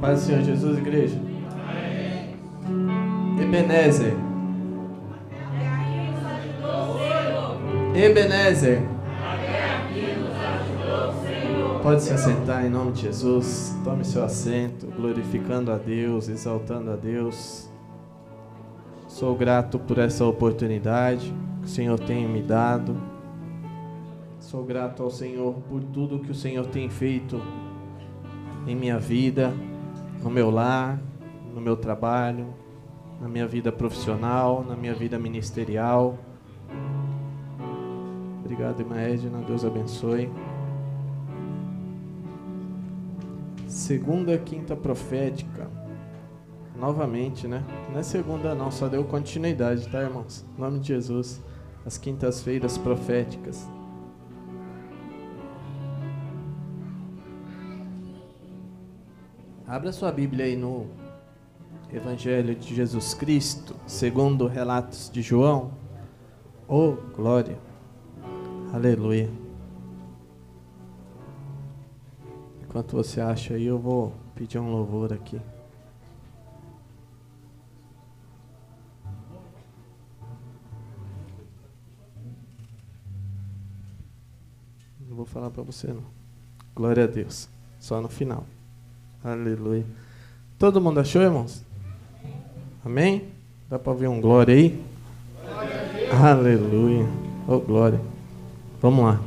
Paz do Senhor Jesus, igreja. Ebenezer. Ebenezer. Pode se assentar em nome de Jesus. Tome seu assento, glorificando a Deus, exaltando a Deus. Sou grato por essa oportunidade que o Senhor tem me dado. Sou grato ao Senhor por tudo que o Senhor tem feito em minha vida, no meu lar, no meu trabalho, na minha vida profissional, na minha vida ministerial. Obrigado, irmã Edna. Deus abençoe. Segunda quinta profética. Novamente, né? Não é segunda não, só deu continuidade, tá, irmãos? Em nome de Jesus. As quintas-feiras proféticas. Abra sua Bíblia aí no Evangelho de Jesus Cristo, segundo relatos de João. Oh, glória. Aleluia. Enquanto você acha aí, eu vou pedir um louvor aqui. Não vou falar para você não. Glória a Deus. Só no final. Aleluia. Todo mundo achou, irmãos? Amém? Dá para ver um glória aí? Glória Aleluia. Oh, glória. Vamos lá.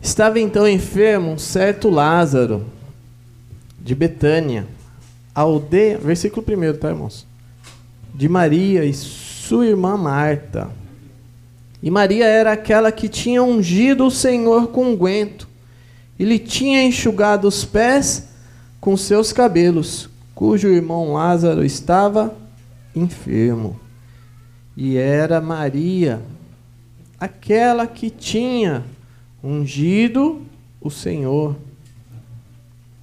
Estava então enfermo um certo Lázaro de Betânia, aldeia, versículo 1, tá, irmãos? De Maria e sua irmã Marta. E Maria era aquela que tinha ungido o Senhor com unguento e lhe tinha enxugado os pés com seus cabelos, cujo irmão Lázaro estava enfermo. E era Maria, aquela que tinha ungido o Senhor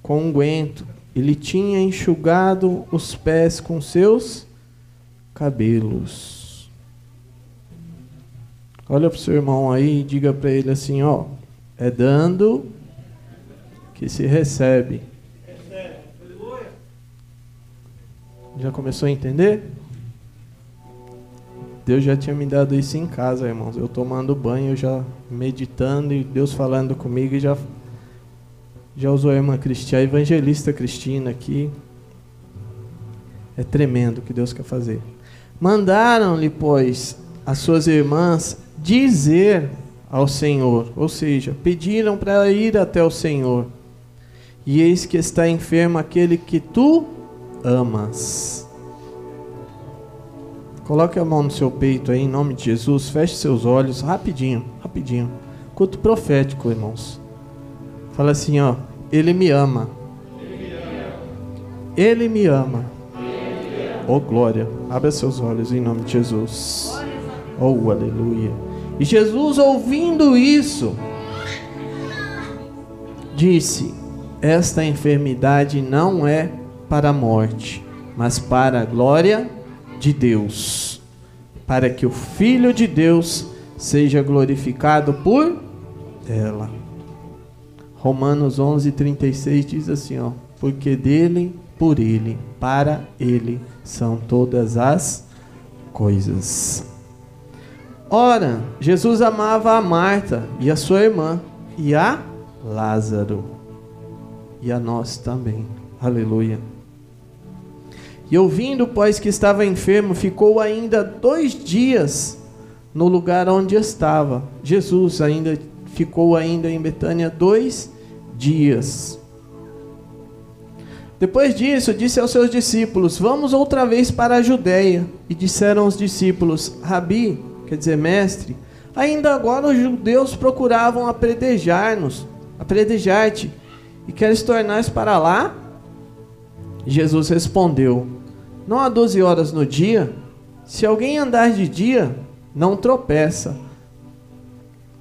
com unguento, e lhe tinha enxugado os pés com seus cabelos. Olha para o seu irmão aí e diga para ele assim: ó, é dando que se recebe. Já começou a entender? Deus já tinha me dado isso em casa, irmãos. Eu tomando banho, já meditando e Deus falando comigo e já já usou a irmã Cristina, a evangelista Cristina aqui. É tremendo o que Deus quer fazer. Mandaram-lhe, pois, as suas irmãs dizer ao Senhor, ou seja, pediram para ir até o Senhor. E eis que está enfermo aquele que tu amas. Coloque a mão no seu peito aí, em nome de Jesus. Feche seus olhos, rapidinho, rapidinho. Culto profético, irmãos. Fala assim, ó. Ele me ama. Ele me ama. Oh, glória. Abra seus olhos em nome de Jesus. Oh, aleluia. E Jesus, ouvindo isso, disse: Esta enfermidade não é para a morte, mas para a glória de Deus, para que o Filho de Deus seja glorificado por ela. Romanos 11:36 diz assim, ó: Porque dele, por ele, para ele são todas as coisas. Ora, Jesus amava a Marta e a sua irmã e a Lázaro e a nós também. Aleluia. E ouvindo, pois, que estava enfermo, ficou ainda dois dias no lugar onde estava. Jesus ainda ficou ainda em Betânia dois dias. Depois disso, disse aos seus discípulos: Vamos outra vez para a Judéia. E disseram os discípulos: Rabi, quer dizer, mestre, ainda agora os judeus procuravam apredejar-nos, apredejar-te, e queres tornar para lá? Jesus respondeu: não há doze horas no dia? Se alguém andar de dia, não tropeça,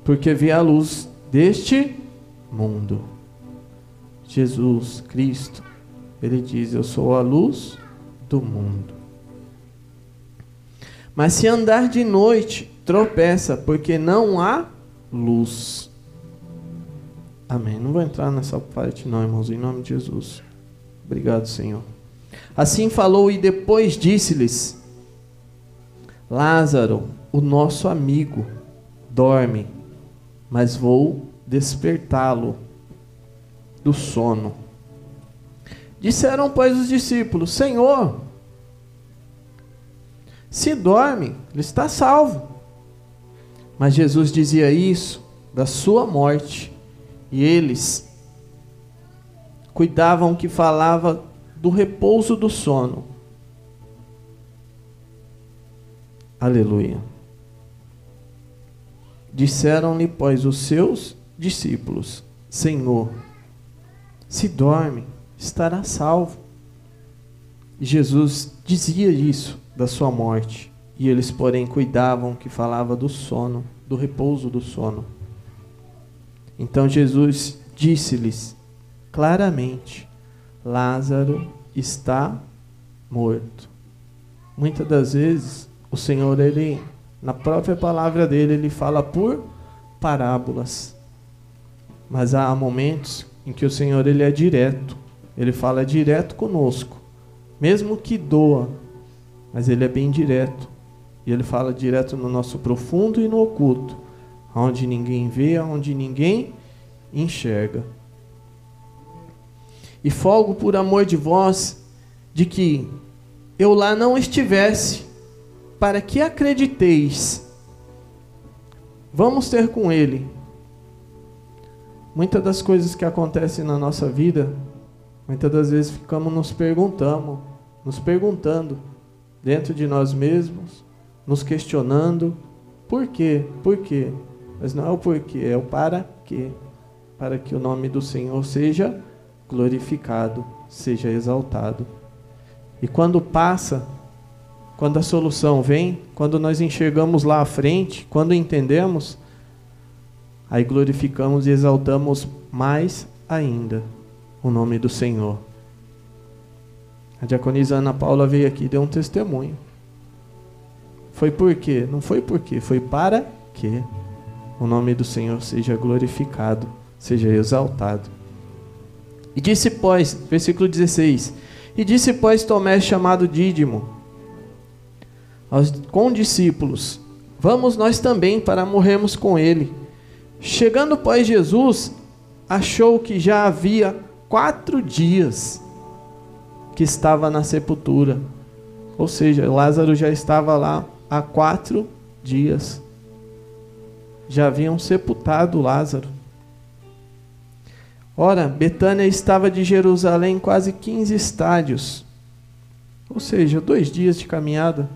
porque vê a luz deste mundo. Jesus Cristo, ele diz: Eu sou a luz do mundo. Mas se andar de noite, tropeça, porque não há luz. Amém. Não vou entrar nessa parte, não, irmãos, em nome de Jesus. Obrigado, Senhor. Assim falou e depois disse-lhes: Lázaro, o nosso amigo, dorme, mas vou despertá-lo do sono. Disseram, pois, os discípulos: Senhor, se dorme, ele está salvo. Mas Jesus dizia isso da sua morte, e eles cuidavam que falava do repouso do sono. Aleluia. Disseram-lhe, pois, os seus discípulos: Senhor, se dorme, estará salvo. Jesus dizia isso da sua morte, e eles, porém, cuidavam que falava do sono, do repouso do sono. Então Jesus disse-lhes claramente: Lázaro está morto. Muitas das vezes, o Senhor, ele, na própria palavra dele, ele fala por parábolas. Mas há momentos em que o Senhor ele é direto. Ele fala direto conosco, mesmo que doa, mas ele é bem direto. E ele fala direto no nosso profundo e no oculto, onde ninguém vê, onde ninguém enxerga. E folgo por amor de vós, de que eu lá não estivesse, para que acrediteis. Vamos ter com ele. Muitas das coisas que acontecem na nossa vida, muitas das vezes ficamos nos perguntando, nos perguntando dentro de nós mesmos, nos questionando, por quê? Por quê? Mas não é o porquê, é o para quê? Para que o nome do Senhor seja glorificado, seja exaltado. E quando passa, quando a solução vem, quando nós enxergamos lá à frente, quando entendemos, aí glorificamos e exaltamos mais ainda o nome do Senhor. A diaconisa Ana Paula veio aqui e deu um testemunho. Foi por quê? Não foi por quê, foi para que o nome do Senhor seja glorificado, seja exaltado. E disse, pois, versículo 16: E disse, pois, Tomé, chamado Dídimo, aos, com discípulos: Vamos nós também para morrermos com ele. Chegando, pois, Jesus, achou que já havia quatro dias que estava na sepultura. Ou seja, Lázaro já estava lá há quatro dias. Já haviam sepultado Lázaro. Ora, Betânia estava de Jerusalém quase 15 estádios. Ou seja, dois dias de caminhada.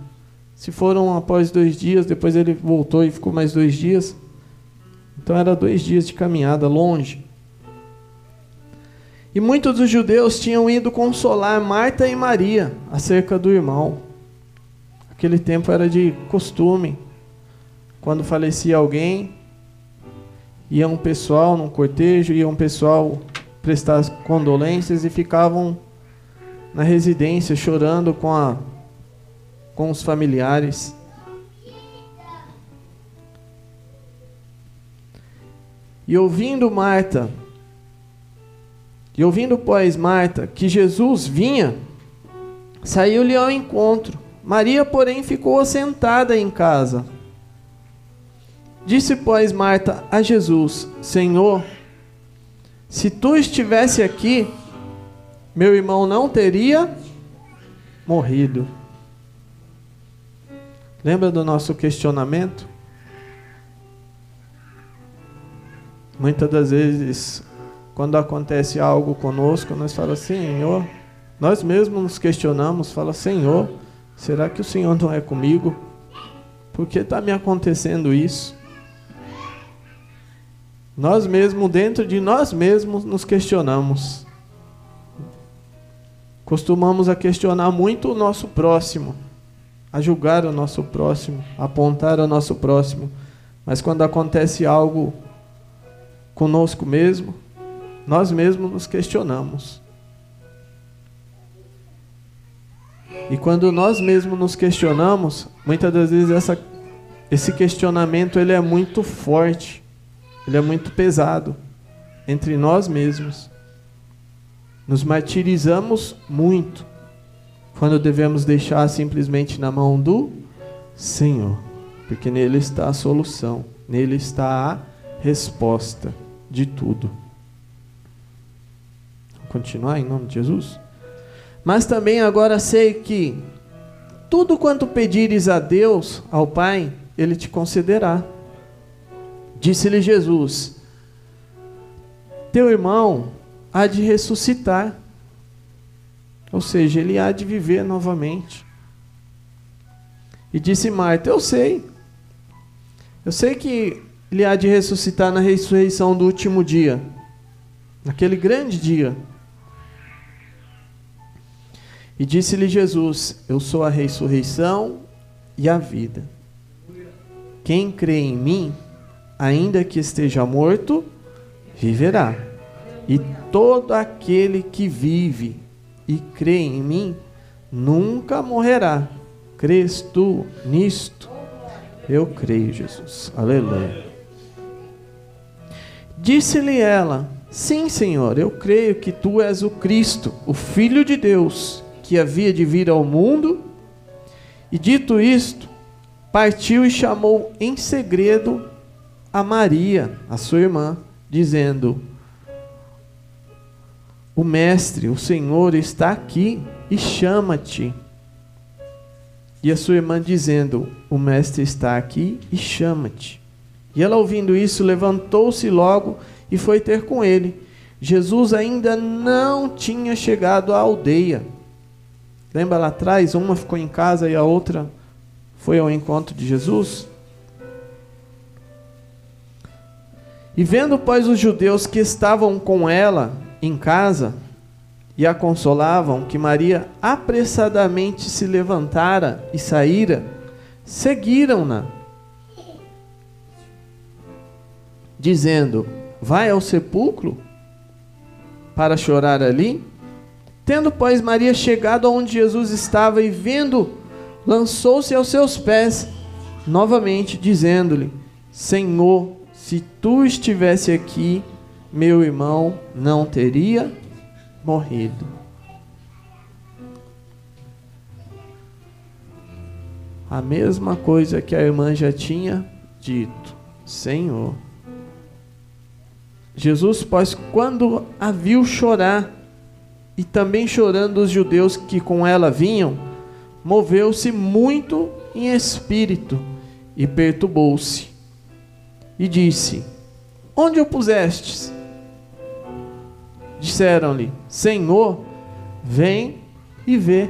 Se foram após dois dias, depois ele voltou e ficou mais dois dias. Então era dois dias de caminhada longe. E muitos dos judeus tinham ido consolar Marta e Maria acerca do irmão. Aquele tempo era de costume. Quando falecia alguém, ia um pessoal num cortejo, ia um pessoal prestar condolências e ficavam na residência chorando com, a, com os familiares. E ouvindo Marta e ouvindo, pois, Marta que Jesus vinha, saiu-lhe ao encontro. Maria, porém, ficou assentada em casa. Disse, pois, Marta a Jesus: Senhor, se tu estivesse aqui, meu irmão não teria morrido. Lembra do nosso questionamento? Muitas das vezes quando acontece algo conosco, nós falamos, Senhor, nós mesmos nos questionamos, fala, Senhor, será que o Senhor não é comigo? Por que está me acontecendo isso? Nós mesmos, dentro de nós mesmos, nos questionamos. Costumamos a questionar muito o nosso próximo, a julgar o nosso próximo, a apontar o nosso próximo. Mas quando acontece algo conosco mesmo, nós mesmos nos questionamos. E quando nós mesmos nos questionamos, muitas das vezes essa, esse questionamento ele é muito forte, ele é muito pesado entre nós mesmos. Nos martirizamos muito quando devemos deixar simplesmente na mão do Senhor, porque nele está a solução, nele está a resposta de tudo. Vamos continuar em nome de Jesus? Mas também agora sei que tudo quanto pedires a Deus, ao Pai, Ele te concederá. Disse-lhe Jesus: Teu irmão há de ressuscitar, ou seja, ele há de viver novamente. E disse Marta: Eu sei, eu sei que ele há de ressuscitar na ressurreição do último dia, naquele grande dia. E disse-lhe Jesus: Eu sou a ressurreição e a vida. Quem crê em mim, ainda que esteja morto, viverá. E todo aquele que vive e crê em mim, nunca morrerá. Crês tu nisto? Eu creio, Jesus. Aleluia. Disse-lhe ela: Sim, Senhor, eu creio que tu és o Cristo, o Filho de Deus que havia de vir ao mundo. E dito isto, partiu e chamou em segredo a Maria, a sua irmã, dizendo: O Mestre, o Senhor, está aqui e chama-te. E a sua irmã dizendo: O Mestre está aqui e chama-te. E ela, ouvindo isso, levantou-se logo e foi ter com ele. Jesus ainda não tinha chegado à aldeia Lembra lá atrás? Uma ficou em casa e a outra foi ao encontro de Jesus? E vendo, pois, os judeus que estavam com ela em casa e a consolavam, que Maria apressadamente se levantara e saíra, seguiram-na, dizendo: Vai ao sepulcro para chorar ali? Tendo, pois, Maria chegado aonde Jesus estava e vendo, lançou-se aos seus pés, novamente dizendo-lhe: Senhor, se tu estivesse aqui, meu irmão não teria morrido. A mesma coisa que a irmã já tinha dito: Senhor. Jesus, pois, quando a viu chorar, e também chorando os judeus que com ela vinham, moveu-se muito em espírito e perturbou-se. E disse: Onde o pusestes? Disseram-lhe: Senhor, vem e vê.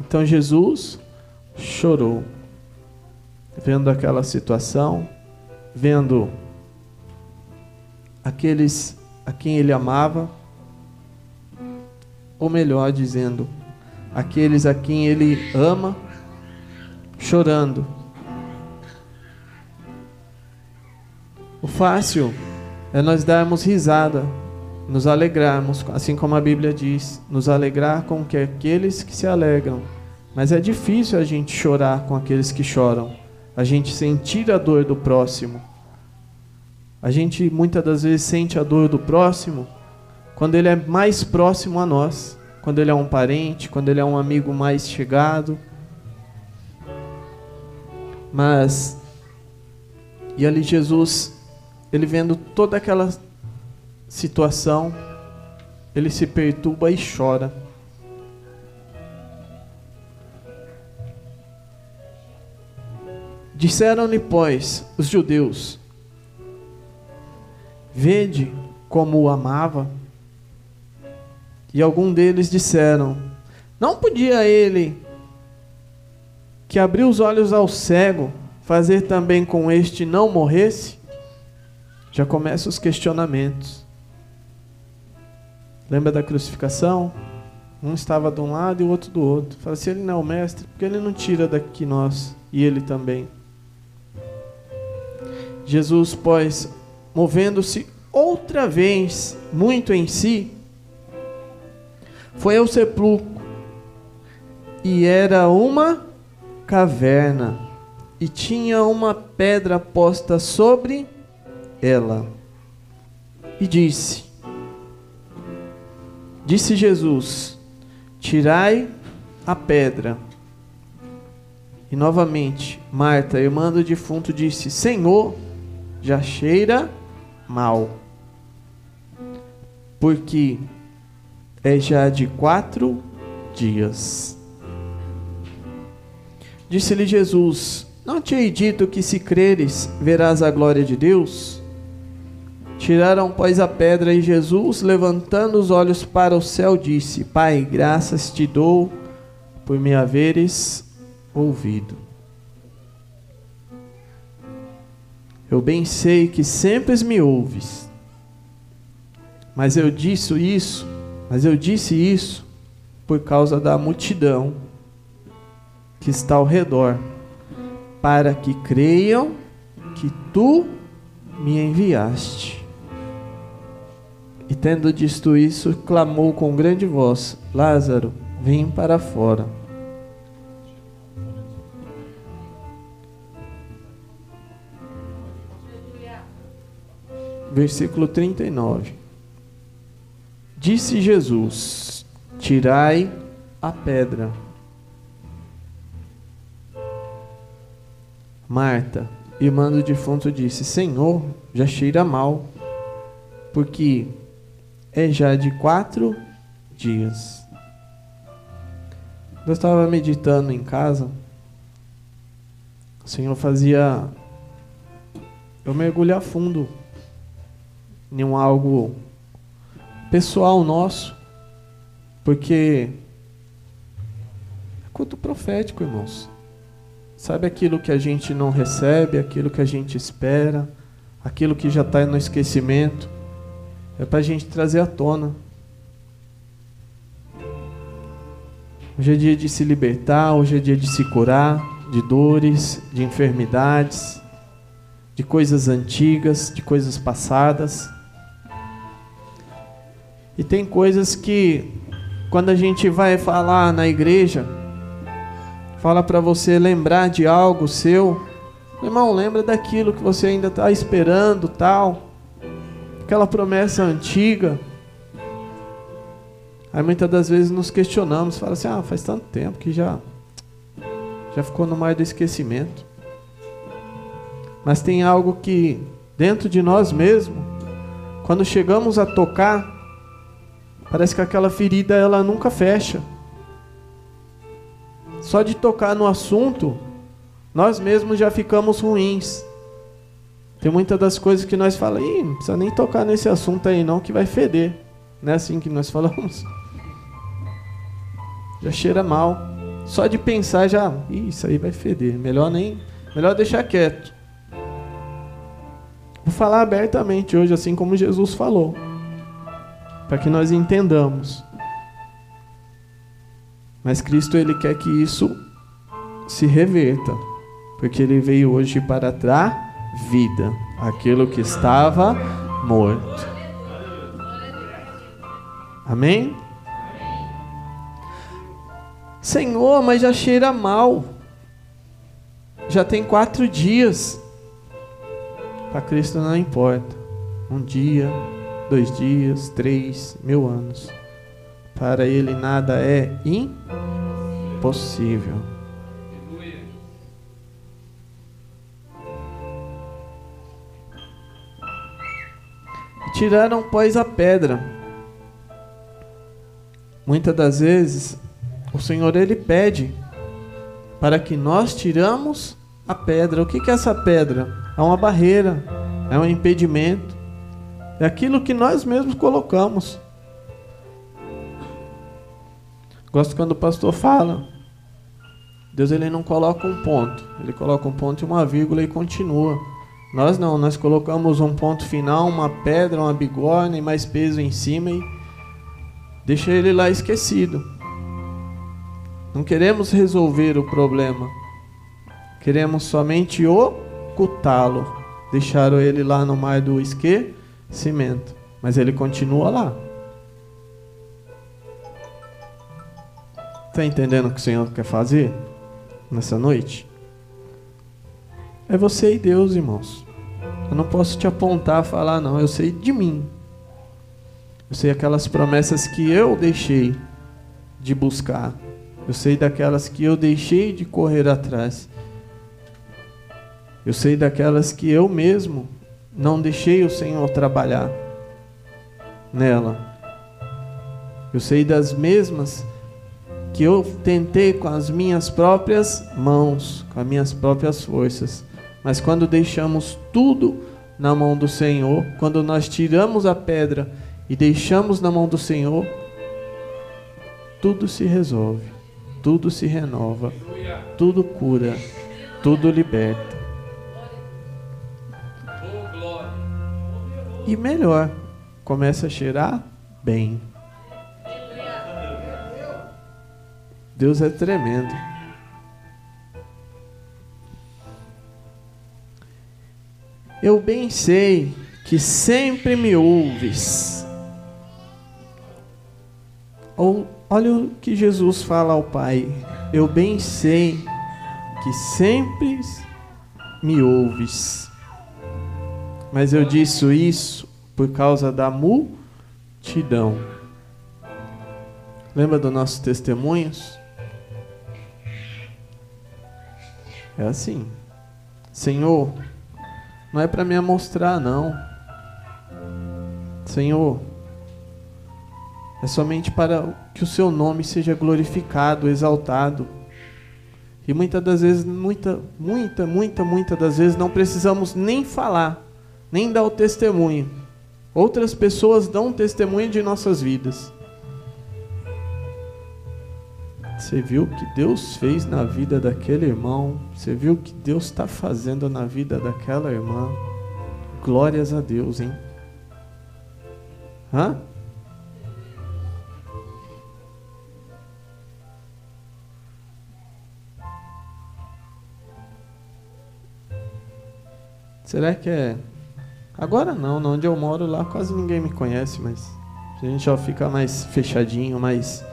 Então Jesus chorou, vendo aquela situação, vendo aqueles a quem ele amava, ou melhor dizendo, aqueles a quem ele ama, chorando. O fácil é nós darmos risada, nos alegrarmos, assim como a Bíblia diz, nos alegrar com que aqueles que se alegram. Mas é difícil a gente chorar com aqueles que choram, a gente sentir a dor do próximo. A gente muitas das vezes sente a dor do próximo quando ele é mais próximo a nós, quando ele é um parente, quando ele é um amigo mais chegado. Mas e ali Jesus, ele vendo toda aquela situação, ele se perturba e chora. Disseram-lhe, pois, os judeus: Vede como o amava. E algum deles disseram: Não podia ele, que abriu os olhos ao cego, fazer também com este não morresse? Já começam os questionamentos. Lembra da crucificação? Um estava de um lado e o outro do outro. Fala, se ele não é o mestre, porque ele não tira daqui nós e ele também? Jesus, pois, movendo-se outra vez muito em si, foi ao sepulcro e era uma caverna e tinha uma pedra posta sobre ela. e disse: Disse Jesus: Tirai a pedra. E novamente, Marta, irmã do defunto, disse: Senhor, já cheira mal, porque é já de quatro dias. Disse-lhe Jesus: Não te hei dito que se creres, verás a glória de Deus? Tiraram, pois, a pedra, e Jesus, levantando os olhos para o céu, disse: Pai, graças te dou por me haveres ouvido. Eu bem sei que sempre me ouves, mas eu disse isso, mas eu disse isso por causa da multidão que está ao redor, para que creiam que tu me enviaste. E tendo dito isso, clamou com grande voz: Lázaro, vem para fora. Versículo 39. Disse Jesus: Tirai a pedra. Marta, irmã do defunto, disse: Senhor, já cheira mal, porque é já de quatro dias. Eu estava meditando em casa, o Senhor fazia eu mergulhar fundo em um algo pessoal nosso, porque é culto profético, irmãos. Sabe aquilo que a gente não recebe, aquilo que a gente espera, aquilo que já está no esquecimento é para a gente trazer à tona. Hoje é dia de se libertar, hoje é dia de se curar de dores, de enfermidades, de coisas antigas, de coisas passadas. E tem coisas que, quando a gente vai falar na igreja, fala para você lembrar de algo seu, irmão, lembra daquilo que você ainda está esperando, tal aquela promessa antiga. Aí muitas das vezes nos questionamos, fala assim: "Ah, faz tanto tempo que já já ficou no mar do esquecimento". Mas tem algo que dentro de nós mesmos, quando chegamos a tocar, parece que aquela ferida ela nunca fecha. Só de tocar no assunto, nós mesmos já ficamos ruins. Tem muitas das coisas que nós falamos, não precisa nem tocar nesse assunto aí não, que vai feder. Não é assim que nós falamos? Já cheira mal. Só de pensar já, isso aí vai feder. Melhor nem, melhor deixar quieto. Vou falar abertamente hoje, assim como Jesus falou, para que nós entendamos. Mas Cristo ele quer que isso se reverta, porque ele veio hoje para trazer vida, aquilo que estava morto. Amém? Senhor, mas já cheira mal. Já tem quatro dias. Para Cristo não importa. Um dia, dois dias, três, mil anos. Para Ele nada é impossível. Tiraram, pois, a pedra. Muitas das vezes, o Senhor ele pede para que nós tiramos a pedra. O que é essa pedra? É uma barreira, é um impedimento, é aquilo que nós mesmos colocamos. Gosto quando o pastor fala. Deus ele não coloca um ponto, ele coloca um ponto e uma vírgula e continua. Nós não, nós colocamos um ponto final, uma pedra, uma bigorna e mais peso em cima e deixa ele lá esquecido. Não queremos resolver o problema. Queremos somente ocultá-lo. Deixaram ele lá no mar do esquecimento. Mas ele continua lá. Está entendendo o que o Senhor quer fazer nessa noite? É você e Deus, irmãos. Eu não posso te apontar, falar, não. Eu sei de mim. Eu sei aquelas promessas que eu deixei de buscar. Eu sei daquelas que eu deixei de correr atrás. Eu sei daquelas que eu mesmo não deixei o Senhor trabalhar nela. Eu sei das mesmas que eu tentei com as minhas próprias mãos, com as minhas próprias forças. Mas quando deixamos tudo na mão do Senhor, quando nós tiramos a pedra e deixamos na mão do Senhor, tudo se resolve, tudo se renova, tudo cura, tudo liberta. E melhor, começa a cheirar bem. Deus é tremendo. Eu bem sei que sempre me ouves. Ou olha o que Jesus fala ao Pai. Eu bem sei que sempre me ouves. Mas eu disse isso por causa da multidão. Lembra dos nossos testemunhos? É assim. Senhor, não é para me mostrar, não. Senhor, é somente para que o seu nome seja glorificado, exaltado. E muitas das vezes, muita, muita, muita, muita das vezes não precisamos nem falar, nem dar o testemunho. Outras pessoas dão testemunho de nossas vidas. Você viu o que Deus fez na vida daquele irmão? Você viu o que Deus está fazendo na vida daquela irmã? Glórias a Deus, hein? Hã? Será que é. Agora não, onde eu moro lá quase ninguém me conhece, mas a gente já fica mais fechadinho, mais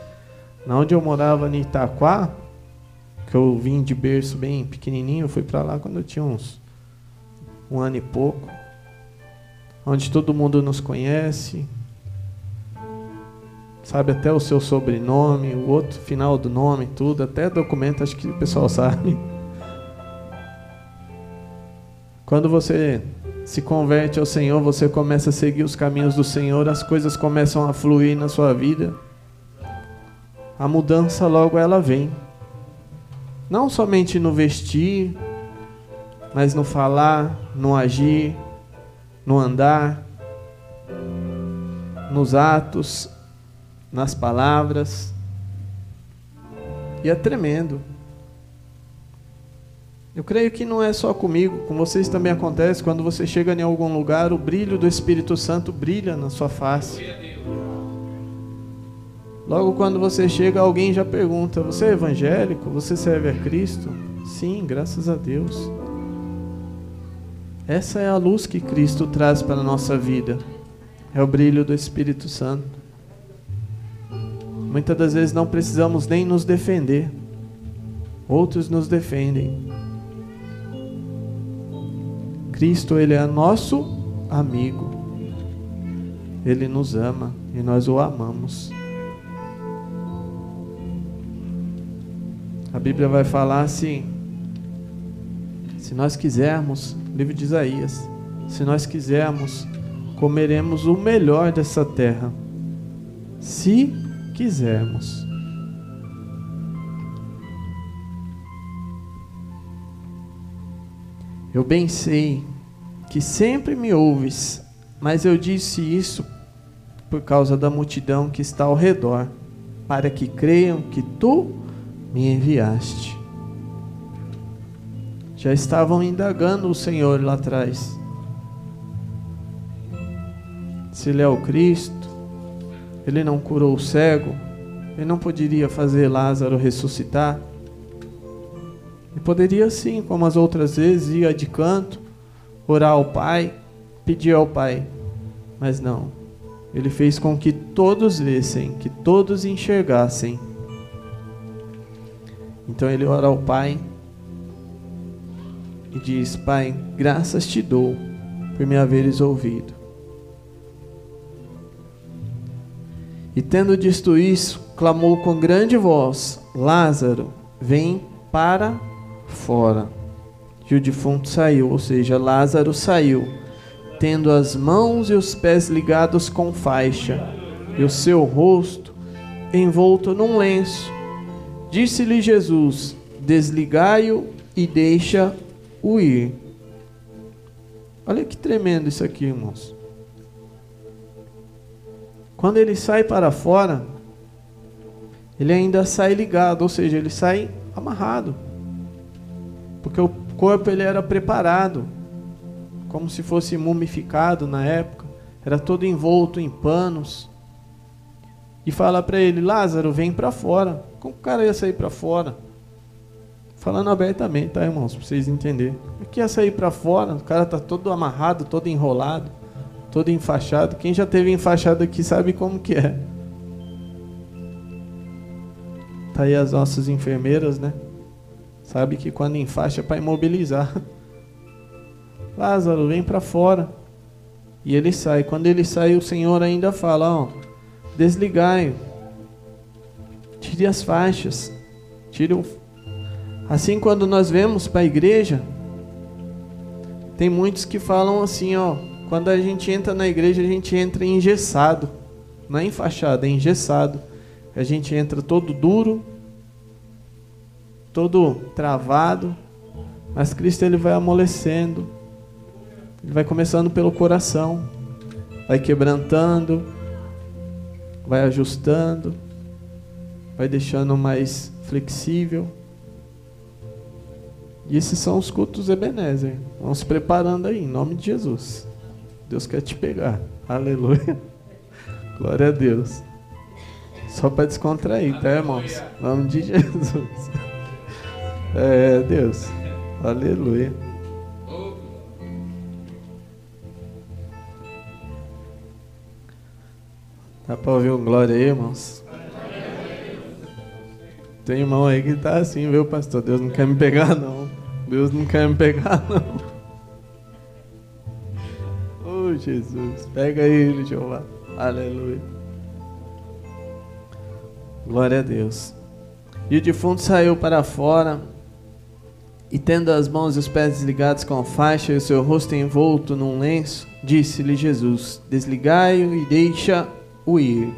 na onde eu morava em Itaquá, que eu vim de berço bem pequenininho, eu fui para lá quando eu tinha uns um ano e pouco, onde todo mundo nos conhece, sabe até o seu sobrenome, o outro final do nome, tudo, até documento acho que o pessoal sabe. Quando você se converte ao Senhor, você começa a seguir os caminhos do Senhor, as coisas começam a fluir na sua vida a mudança logo ela vem. Não somente no vestir, mas no falar, no agir, no andar, nos atos, nas palavras. E é tremendo. Eu creio que não é só comigo, com vocês também acontece. Quando você chega em algum lugar, o brilho do Espírito Santo brilha na sua face. Logo quando você chega, alguém já pergunta: Você é evangélico? Você serve a Cristo? Sim, graças a Deus. Essa é a luz que Cristo traz para a nossa vida. É o brilho do Espírito Santo. Muitas das vezes não precisamos nem nos defender. Outros nos defendem. Cristo, ele é nosso amigo. Ele nos ama e nós o amamos. Bíblia vai falar assim: se nós quisermos, livro de Isaías, se nós quisermos, comeremos o melhor dessa terra. Se quisermos. Eu bem sei que sempre me ouves, mas eu disse isso por causa da multidão que está ao redor, para que creiam que tu me enviaste. Já estavam indagando o Senhor lá atrás. Se ele é o Cristo, ele não curou o cego, ele não poderia fazer Lázaro ressuscitar. Ele poderia sim, como as outras vezes, ir de canto, orar ao Pai, pedir ao Pai. Mas não. Ele fez com que todos vissem, que todos enxergassem então ele ora ao Pai e diz: Pai, graças te dou por me haveres ouvido. E tendo dito isso, clamou com grande voz: Lázaro, vem para fora. E o defunto saiu, ou seja, Lázaro saiu, tendo as mãos e os pés ligados com faixa, e o seu rosto envolto num lenço. Disse-lhe Jesus: Desligai-o e deixa-o ir. Olha que tremendo isso aqui, irmãos. Quando ele sai para fora, ele ainda sai ligado, ou seja, ele sai amarrado. Porque o corpo ele era preparado, como se fosse mumificado na época, era todo envolto em panos. E fala para ele: Lázaro, vem para fora. Como o cara ia sair para fora? Falando abertamente, tá, irmãos? Para vocês entenderem. O que ia sair para fora? O cara tá todo amarrado, todo enrolado todo enfaixado. Quem já teve enfaixado aqui sabe como que é. Tá aí as nossas enfermeiras, né? Sabe que quando enfaixa é para imobilizar. Lázaro, vem para fora. E ele sai. Quando ele sai, o Senhor ainda fala, ó, desligai. Tire as faixas. Tire o... Assim quando nós vemos para a igreja, tem muitos que falam assim, ó, quando a gente entra na igreja, a gente entra engessado. Não é enfaixado, é engessado. A gente entra todo duro, todo travado. Mas Cristo ele vai amolecendo. Ele vai começando pelo coração. Vai quebrantando. Vai ajustando. Vai deixando mais flexível. E esses são os cultos Ebenezer. Vamos preparando aí, em nome de Jesus. Deus quer te pegar. Aleluia. Glória a Deus. Só para descontrair, tá, irmãos? Nome de Jesus. É, Deus. Aleluia. Dá para ouvir um glória aí, irmãos? Tem irmão aí que tá assim, viu, pastor? Deus não quer me pegar, não. Deus não quer me pegar, não. Jesus. Pega ele, Jeová. Aleluia. Glória a Deus. E o defunto saiu para fora, e tendo as mãos e os pés desligados com faixa e o seu rosto envolto num lenço, disse-lhe Jesus: Desligai-o e deixa-o ir.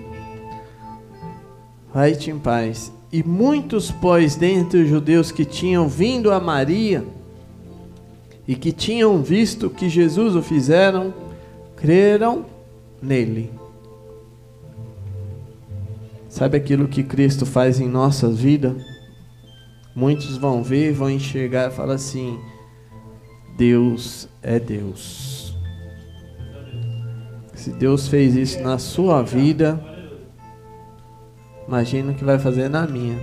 Vai-te em paz. E muitos, pois, dentre os judeus que tinham vindo a Maria e que tinham visto que Jesus o fizeram, creram nele. Sabe aquilo que Cristo faz em nossas vidas? Muitos vão ver, vão enxergar e falar assim: Deus é Deus. Se Deus fez isso na sua vida, imagina o que vai fazer na minha.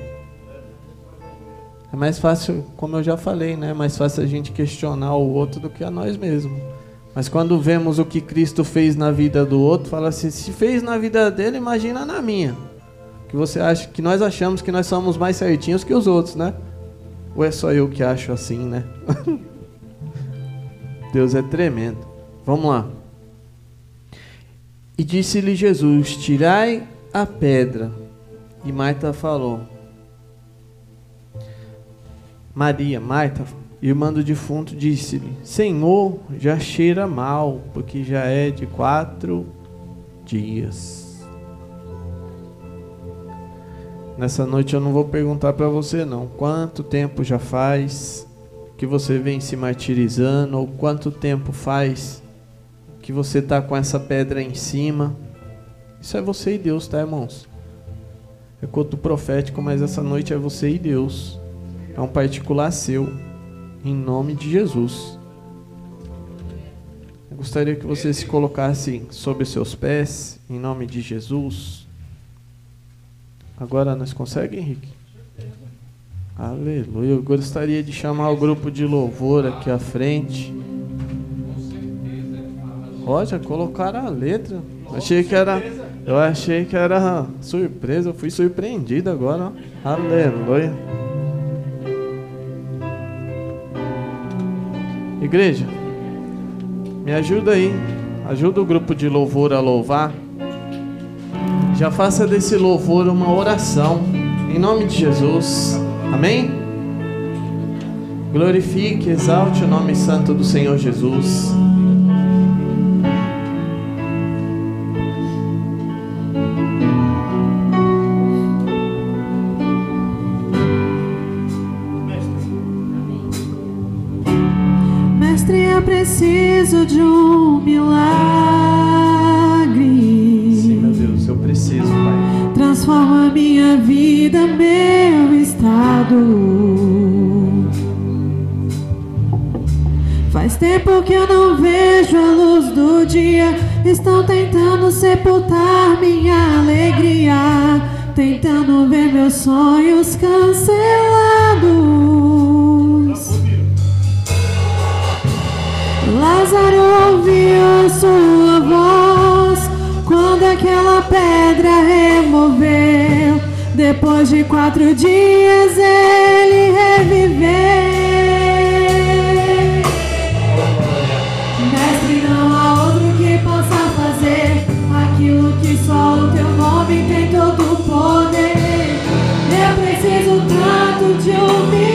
É mais fácil, como eu já falei, né? É mais fácil a gente questionar o outro do que a nós mesmos. Mas quando vemos o que Cristo fez na vida do outro, fala assim: se fez na vida dele, imagina na minha. Que você acha que nós achamos que nós somos mais certinhos que os outros, né? Ou é só eu que acho assim, né? Deus é tremendo. Vamos lá. E disse-lhe Jesus: Tirai a pedra. E Marta falou: Maria, Marta Irmã do defunto disse-lhe: Senhor, já cheira mal, porque já é de quatro dias. Nessa noite eu não vou perguntar para você não quanto tempo já faz que você vem se martirizando ou quanto tempo faz que você tá com essa pedra em cima. Isso é você e Deus, tá, irmãos? É culto profético, mas essa noite é você e Deus. É um particular seu em nome de Jesus. Eu gostaria que você se colocasse sobre seus pés, em nome de Jesus. Agora nós conseguimos, Henrique? Aleluia. Eu gostaria de chamar o grupo de louvor aqui à frente. Roger, colocaram a letra. Achei que era. Eu achei que era surpresa. Eu fui surpreendido agora. Ó. Aleluia. Igreja, me ajuda aí. Ajuda o grupo de louvor a louvar. Já faça desse louvor uma oração. Em nome de Jesus. Amém? Glorifique, exalte o nome santo do Senhor Jesus. Preciso de um milagre. Sim, meu Deus, eu preciso, Pai. Transforma minha vida, meu estado. Faz tempo que eu não vejo a luz do dia. Estão tentando sepultar minha alegria. Tentando ver meus sonhos cancelados. Lázaro ouviu sua voz quando aquela pedra removeu. Depois de quatro dias ele reviveu. Mestre, não há outro que possa fazer aquilo que só o teu nome tem todo o poder. Eu preciso tanto de um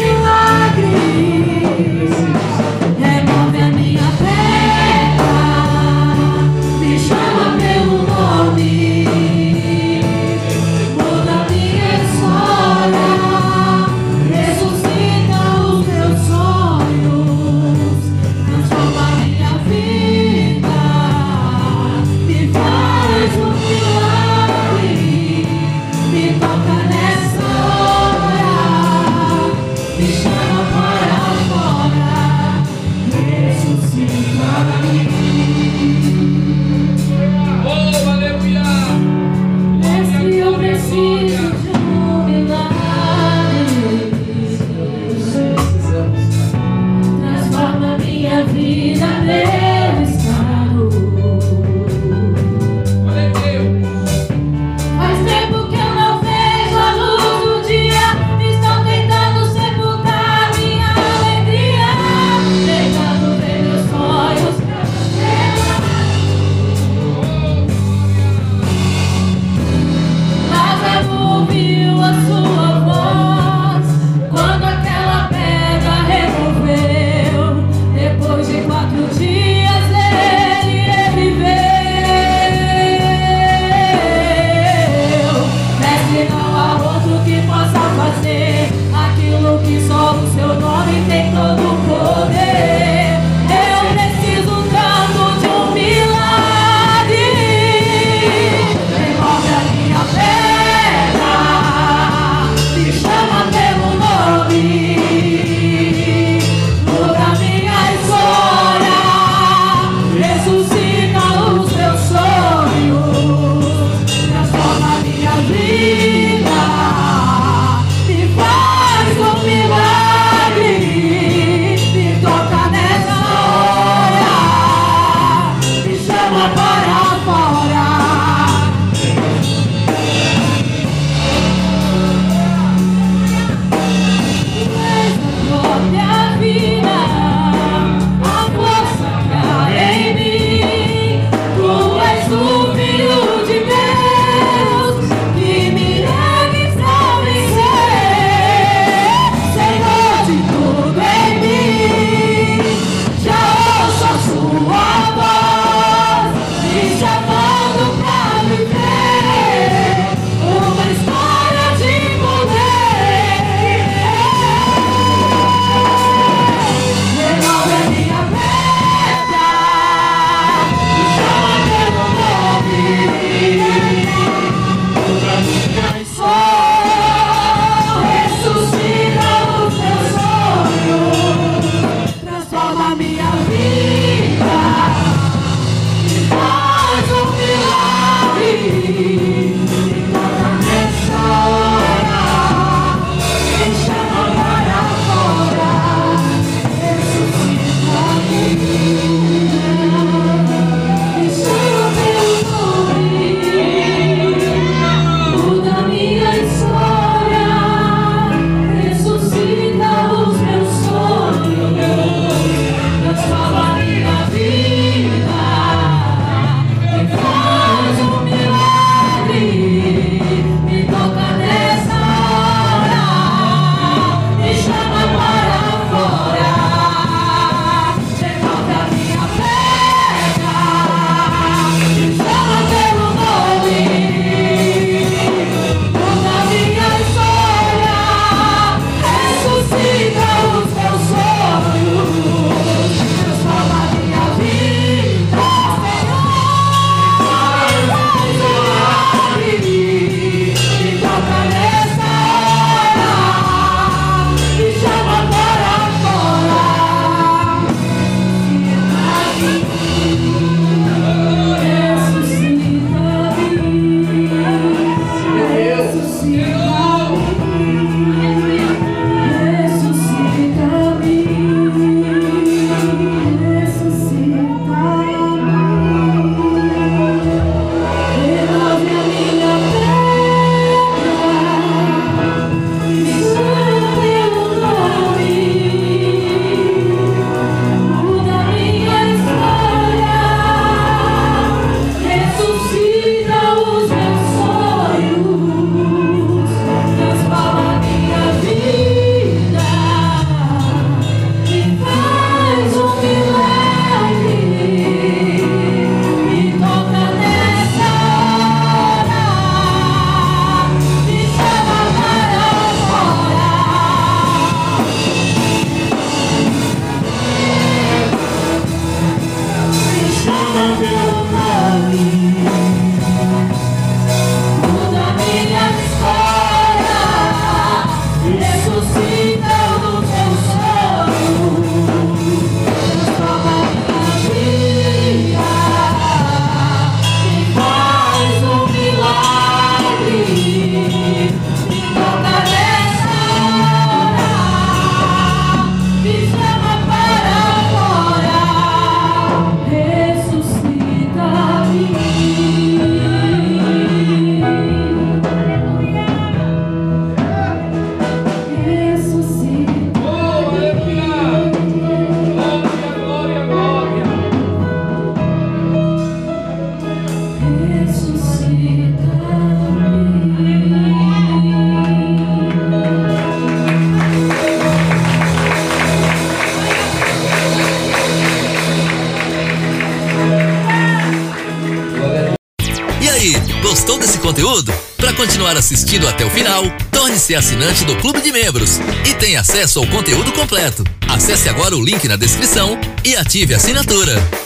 final, torne-se assinante do Clube de Membros e tenha acesso ao conteúdo completo. Acesse agora o link na descrição e ative a assinatura.